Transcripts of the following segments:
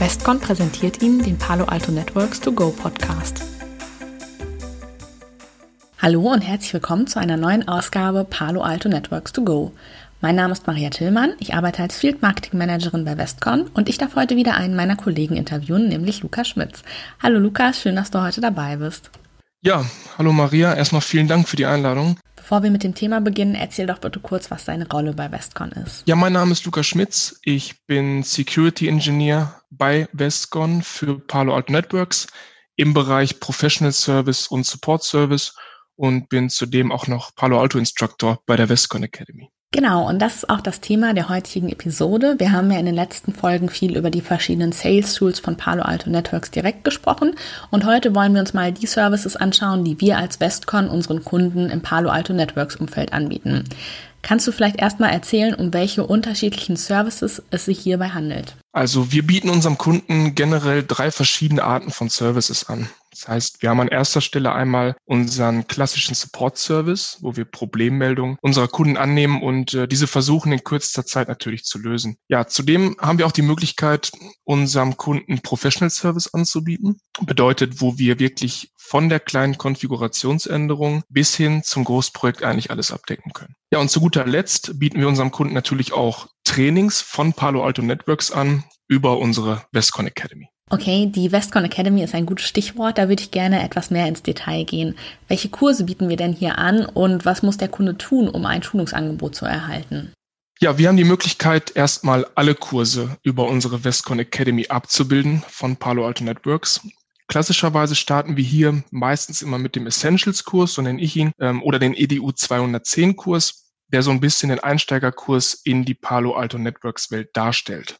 Westcon präsentiert Ihnen den Palo Alto Networks To Go Podcast. Hallo und herzlich willkommen zu einer neuen Ausgabe Palo Alto Networks To Go. Mein Name ist Maria Tillmann, ich arbeite als Field Marketing Managerin bei Westcon und ich darf heute wieder einen meiner Kollegen interviewen, nämlich Lukas Schmitz. Hallo Lukas, schön, dass du heute dabei bist. Ja, hallo Maria, erstmal vielen Dank für die Einladung. Bevor wir mit dem Thema beginnen, erzähl doch bitte kurz, was deine Rolle bei Westcon ist. Ja, mein Name ist Lukas Schmitz. Ich bin Security Engineer bei Westcon für Palo Alto Networks im Bereich Professional Service und Support Service und bin zudem auch noch Palo Alto Instructor bei der Westcon Academy. Genau, und das ist auch das Thema der heutigen Episode. Wir haben ja in den letzten Folgen viel über die verschiedenen Sales Tools von Palo Alto Networks direkt gesprochen. Und heute wollen wir uns mal die Services anschauen, die wir als Westcon unseren Kunden im Palo Alto Networks Umfeld anbieten. Kannst du vielleicht erstmal erzählen, um welche unterschiedlichen Services es sich hierbei handelt? Also wir bieten unserem Kunden generell drei verschiedene Arten von Services an. Das heißt, wir haben an erster Stelle einmal unseren klassischen Support-Service, wo wir Problemmeldungen unserer Kunden annehmen und äh, diese versuchen in kürzester Zeit natürlich zu lösen. Ja, zudem haben wir auch die Möglichkeit, unserem Kunden Professional Service anzubieten. Bedeutet, wo wir wirklich von der kleinen Konfigurationsänderung bis hin zum Großprojekt eigentlich alles abdecken können. Ja, und zu guter Letzt bieten wir unserem Kunden natürlich auch Trainings von Palo Alto Networks an über unsere Westcon Academy. Okay, die Westcon Academy ist ein gutes Stichwort. Da würde ich gerne etwas mehr ins Detail gehen. Welche Kurse bieten wir denn hier an und was muss der Kunde tun, um ein Schulungsangebot zu erhalten? Ja, wir haben die Möglichkeit, erstmal alle Kurse über unsere Westcon Academy abzubilden von Palo Alto Networks. Klassischerweise starten wir hier meistens immer mit dem Essentials-Kurs, so nenne ich ihn, ähm, oder den EDU 210-Kurs, der so ein bisschen den Einsteigerkurs in die Palo Alto Networks-Welt darstellt.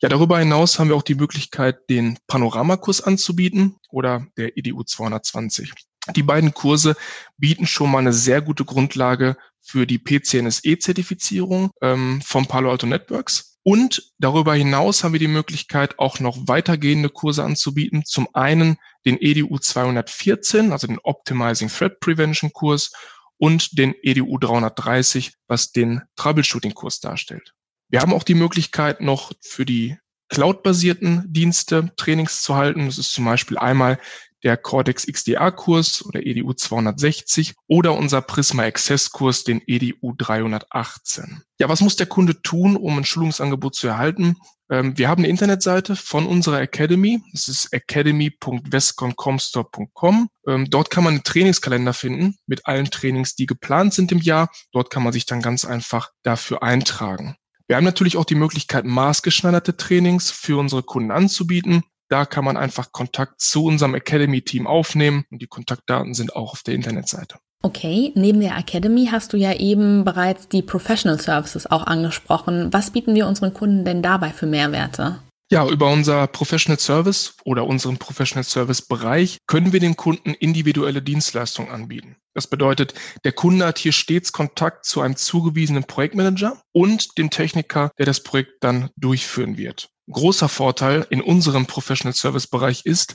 Ja, darüber hinaus haben wir auch die Möglichkeit, den Panoramakurs anzubieten oder der EDU 220. Die beiden Kurse bieten schon mal eine sehr gute Grundlage für die PCNSE-Zertifizierung ähm, vom Palo Alto Networks. Und darüber hinaus haben wir die Möglichkeit, auch noch weitergehende Kurse anzubieten. Zum einen den EDU 214, also den Optimizing Threat Prevention Kurs und den EDU 330, was den Troubleshooting-Kurs darstellt. Wir haben auch die Möglichkeit, noch für die cloud-basierten Dienste Trainings zu halten. Das ist zum Beispiel einmal der Cortex XDR-Kurs oder EDU 260 oder unser Prisma Access-Kurs, den EDU 318. Ja, was muss der Kunde tun, um ein Schulungsangebot zu erhalten? Ähm, wir haben eine Internetseite von unserer Academy. Das ist academy.westconcomstore.com. Ähm, dort kann man einen Trainingskalender finden mit allen Trainings, die geplant sind im Jahr. Dort kann man sich dann ganz einfach dafür eintragen. Wir haben natürlich auch die Möglichkeit, maßgeschneiderte Trainings für unsere Kunden anzubieten. Da kann man einfach Kontakt zu unserem Academy-Team aufnehmen und die Kontaktdaten sind auch auf der Internetseite. Okay, neben der Academy hast du ja eben bereits die Professional Services auch angesprochen. Was bieten wir unseren Kunden denn dabei für Mehrwerte? Ja, über unser Professional Service oder unseren Professional Service Bereich können wir dem Kunden individuelle Dienstleistungen anbieten. Das bedeutet, der Kunde hat hier stets Kontakt zu einem zugewiesenen Projektmanager und dem Techniker, der das Projekt dann durchführen wird. Großer Vorteil in unserem Professional Service Bereich ist,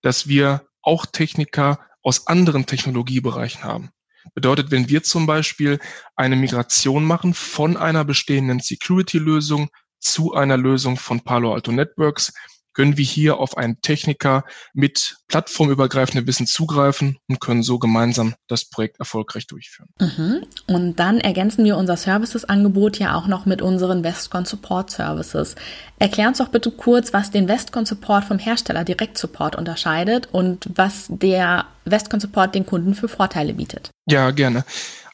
dass wir auch Techniker aus anderen Technologiebereichen haben. Bedeutet, wenn wir zum Beispiel eine Migration machen von einer bestehenden Security-Lösung zu einer Lösung von Palo Alto Networks können wir hier auf einen Techniker mit plattformübergreifendem Wissen zugreifen und können so gemeinsam das Projekt erfolgreich durchführen. Mhm. Und dann ergänzen wir unser Services-Angebot ja auch noch mit unseren Westcon Support Services. Erklär uns doch bitte kurz, was den Westcon Support vom Hersteller Direkt Support unterscheidet und was der Westcon Support den Kunden für Vorteile bietet. Ja, gerne.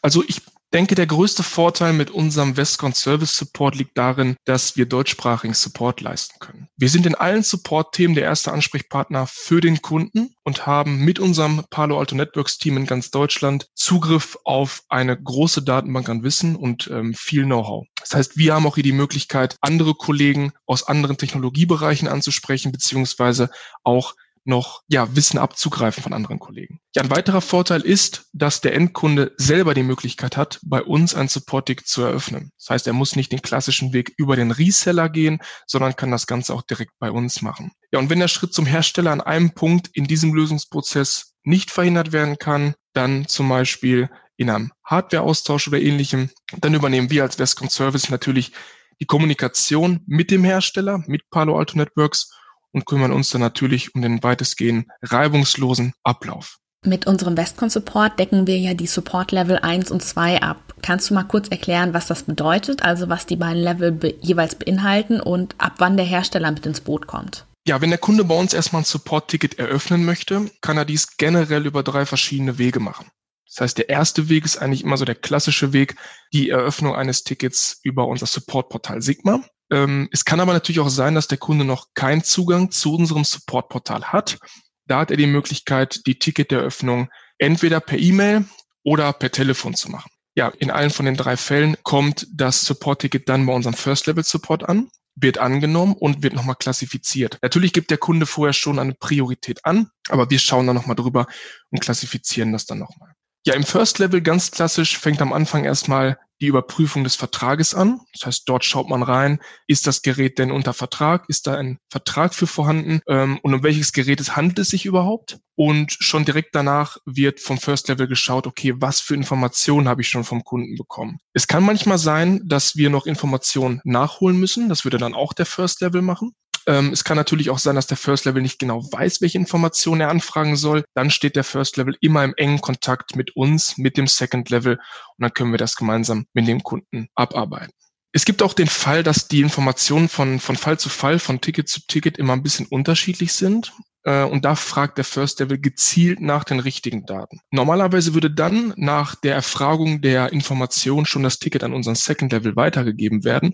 Also ich denke, der größte Vorteil mit unserem Westcon Service Support liegt darin, dass wir deutschsprachigen Support leisten können. Wir sind in allen Support-Themen der erste Ansprechpartner für den Kunden und haben mit unserem Palo Alto Networks Team in ganz Deutschland Zugriff auf eine große Datenbank an Wissen und ähm, viel Know-how. Das heißt, wir haben auch hier die Möglichkeit, andere Kollegen aus anderen Technologiebereichen anzusprechen, beziehungsweise auch noch ja, Wissen abzugreifen von anderen Kollegen. Ja, ein weiterer Vorteil ist, dass der Endkunde selber die Möglichkeit hat, bei uns ein Support-Ticket zu eröffnen. Das heißt, er muss nicht den klassischen Weg über den Reseller gehen, sondern kann das Ganze auch direkt bei uns machen. Ja, und wenn der Schritt zum Hersteller an einem Punkt in diesem Lösungsprozess nicht verhindert werden kann, dann zum Beispiel in einem Hardware-Austausch oder ähnlichem, dann übernehmen wir als Westcom Service natürlich die Kommunikation mit dem Hersteller, mit Palo Alto Networks und kümmern uns dann natürlich um den weitestgehend reibungslosen Ablauf. Mit unserem Westcon Support decken wir ja die Support Level 1 und 2 ab. Kannst du mal kurz erklären, was das bedeutet, also was die beiden Level be jeweils beinhalten und ab wann der Hersteller mit ins Boot kommt? Ja, wenn der Kunde bei uns erstmal ein Support-Ticket eröffnen möchte, kann er dies generell über drei verschiedene Wege machen. Das heißt, der erste Weg ist eigentlich immer so der klassische Weg, die Eröffnung eines Tickets über unser Support-Portal Sigma. Ähm, es kann aber natürlich auch sein, dass der Kunde noch keinen Zugang zu unserem Support-Portal hat. Da hat er die Möglichkeit, die Ticketeröffnung entweder per E-Mail oder per Telefon zu machen. Ja, in allen von den drei Fällen kommt das Support-Ticket dann bei unserem First-Level-Support an, wird angenommen und wird nochmal klassifiziert. Natürlich gibt der Kunde vorher schon eine Priorität an, aber wir schauen dann nochmal drüber und klassifizieren das dann nochmal. Ja, im First Level ganz klassisch fängt am Anfang erstmal die Überprüfung des Vertrages an. Das heißt, dort schaut man rein, ist das Gerät denn unter Vertrag? Ist da ein Vertrag für vorhanden? Ähm, und um welches Gerät es handelt es sich überhaupt? Und schon direkt danach wird vom First Level geschaut, okay, was für Informationen habe ich schon vom Kunden bekommen? Es kann manchmal sein, dass wir noch Informationen nachholen müssen. Das würde dann auch der First Level machen. Ähm, es kann natürlich auch sein, dass der First Level nicht genau weiß, welche Informationen er anfragen soll. Dann steht der First Level immer im engen Kontakt mit uns, mit dem Second Level und dann können wir das gemeinsam mit dem Kunden abarbeiten. Es gibt auch den Fall, dass die Informationen von, von Fall zu Fall, von Ticket zu Ticket immer ein bisschen unterschiedlich sind. Äh, und da fragt der First Level gezielt nach den richtigen Daten. Normalerweise würde dann nach der Erfragung der Information schon das Ticket an unseren Second Level weitergegeben werden.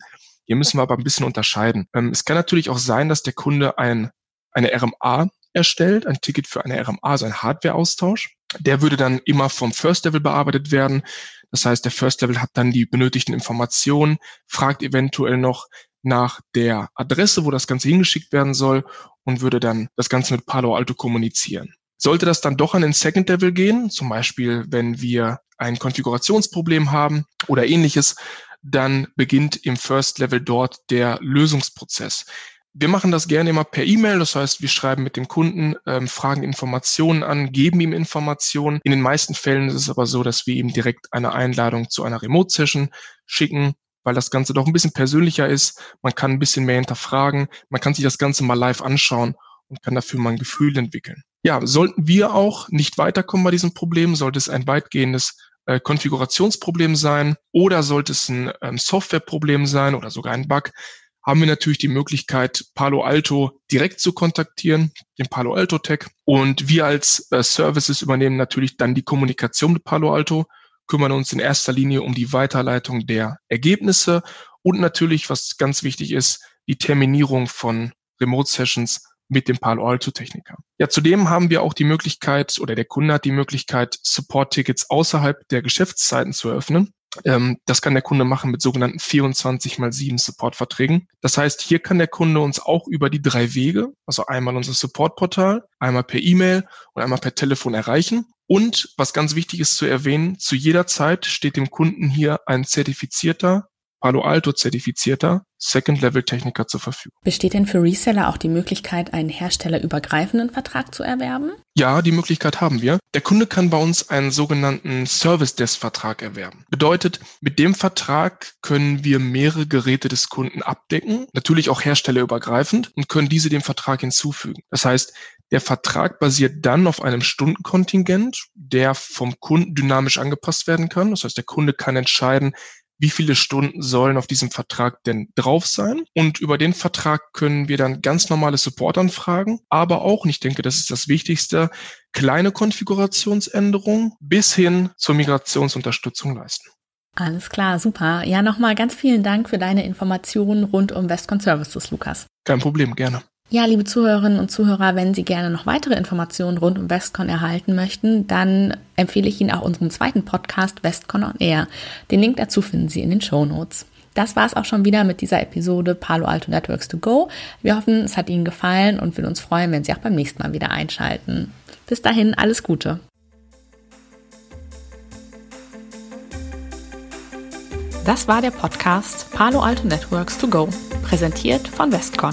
Hier müssen wir aber ein bisschen unterscheiden. Ähm, es kann natürlich auch sein, dass der Kunde ein, eine RMA erstellt, ein Ticket für eine RMA, also ein Hardware-Austausch. Der würde dann immer vom First Level bearbeitet werden. Das heißt, der First Level hat dann die benötigten Informationen, fragt eventuell noch nach der Adresse, wo das Ganze hingeschickt werden soll und würde dann das Ganze mit Palo Alto kommunizieren. Sollte das dann doch an den Second Level gehen, zum Beispiel wenn wir ein Konfigurationsproblem haben oder ähnliches, dann beginnt im First Level dort der Lösungsprozess. Wir machen das gerne immer per E-Mail, das heißt, wir schreiben mit dem Kunden, ähm, fragen Informationen an, geben ihm Informationen. In den meisten Fällen ist es aber so, dass wir ihm direkt eine Einladung zu einer Remote-Session schicken, weil das Ganze doch ein bisschen persönlicher ist. Man kann ein bisschen mehr hinterfragen, man kann sich das Ganze mal live anschauen und kann dafür mal ein Gefühl entwickeln. Ja, sollten wir auch nicht weiterkommen bei diesem Problem, sollte es ein weitgehendes äh, Konfigurationsproblem sein oder sollte es ein ähm, Softwareproblem sein oder sogar ein Bug, haben wir natürlich die Möglichkeit, Palo Alto direkt zu kontaktieren, den Palo Alto Tech. Und wir als äh, Services übernehmen natürlich dann die Kommunikation mit Palo Alto, kümmern uns in erster Linie um die Weiterleitung der Ergebnisse und natürlich, was ganz wichtig ist, die Terminierung von Remote Sessions mit dem Palo Alto Techniker. Ja, zudem haben wir auch die Möglichkeit oder der Kunde hat die Möglichkeit, Support-Tickets außerhalb der Geschäftszeiten zu eröffnen. Ähm, das kann der Kunde machen mit sogenannten 24 mal 7 Support-Verträgen. Das heißt, hier kann der Kunde uns auch über die drei Wege, also einmal unser Support-Portal, einmal per E-Mail und einmal per Telefon erreichen. Und was ganz wichtig ist zu erwähnen, zu jeder Zeit steht dem Kunden hier ein zertifizierter Palo Alto zertifizierter Second-Level-Techniker zur Verfügung. Besteht denn für Reseller auch die Möglichkeit, einen herstellerübergreifenden Vertrag zu erwerben? Ja, die Möglichkeit haben wir. Der Kunde kann bei uns einen sogenannten Service-Desk-Vertrag erwerben. Bedeutet, mit dem Vertrag können wir mehrere Geräte des Kunden abdecken, natürlich auch herstellerübergreifend und können diese dem Vertrag hinzufügen. Das heißt, der Vertrag basiert dann auf einem Stundenkontingent, der vom Kunden dynamisch angepasst werden kann. Das heißt, der Kunde kann entscheiden, wie viele Stunden sollen auf diesem Vertrag denn drauf sein. Und über den Vertrag können wir dann ganz normale Supportanfragen, aber auch, und ich denke, das ist das Wichtigste, kleine Konfigurationsänderungen bis hin zur Migrationsunterstützung leisten. Alles klar, super. Ja, nochmal ganz vielen Dank für deine Informationen rund um Westcon Services, Lukas. Kein Problem, gerne. Ja, liebe Zuhörerinnen und Zuhörer, wenn Sie gerne noch weitere Informationen rund um Westcon erhalten möchten, dann empfehle ich Ihnen auch unseren zweiten Podcast Westcon on Air. Den Link dazu finden Sie in den Show Notes. Das war es auch schon wieder mit dieser Episode Palo Alto Networks to Go. Wir hoffen, es hat Ihnen gefallen und würden uns freuen, wenn Sie auch beim nächsten Mal wieder einschalten. Bis dahin, alles Gute. Das war der Podcast Palo Alto Networks to Go, präsentiert von Westcon.